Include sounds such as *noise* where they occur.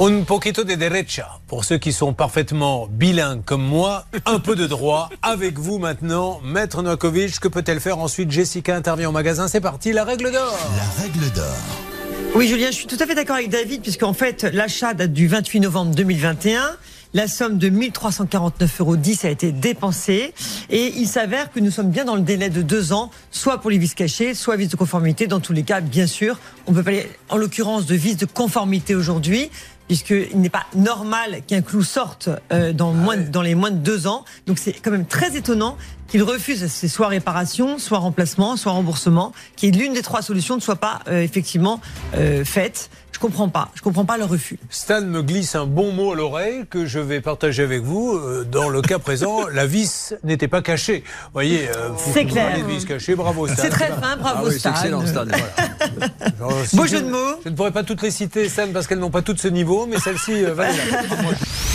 Un poquito de derecha. Pour ceux qui sont parfaitement bilingues comme moi, un peu de droit. Avec vous maintenant, Maître Novakovic. Que peut-elle faire ensuite? Jessica intervient au magasin. C'est parti, la règle d'or. La règle d'or. Oui, Julien, je suis tout à fait d'accord avec David, puisqu'en fait, l'achat date du 28 novembre 2021. La somme de 1349,10 euros a été dépensée et il s'avère que nous sommes bien dans le délai de deux ans, soit pour les vices cachés, soit vices de conformité. Dans tous les cas, bien sûr, on peut parler en l'occurrence de vices de conformité aujourd'hui puisqu'il n'est pas normal qu'un clou sorte euh, dans, moins, dans les moins de deux ans. Donc c'est quand même très étonnant qu'il refuse ces soit réparation, soit remplacement, soit remboursement, qui est l'une des trois solutions ne soit pas euh, effectivement euh, faite. Je comprends pas. Je comprends pas le refus. Stan me glisse un bon mot à l'oreille que je vais partager avec vous. Euh, dans le cas présent, *laughs* la vis n'était pas cachée. Vous voyez, euh, vous- C'est clair. vis cachée. Bravo Stan. C'est très fin, bravo Ah oui, Stan. excellent, Stan. *laughs* Beau je- jeu de mots. Je ne pourrais pas toutes les citer, Stan, parce qu'elles n'ont pas toutes ce niveau, mais celle-ci, euh, peine. *laughs*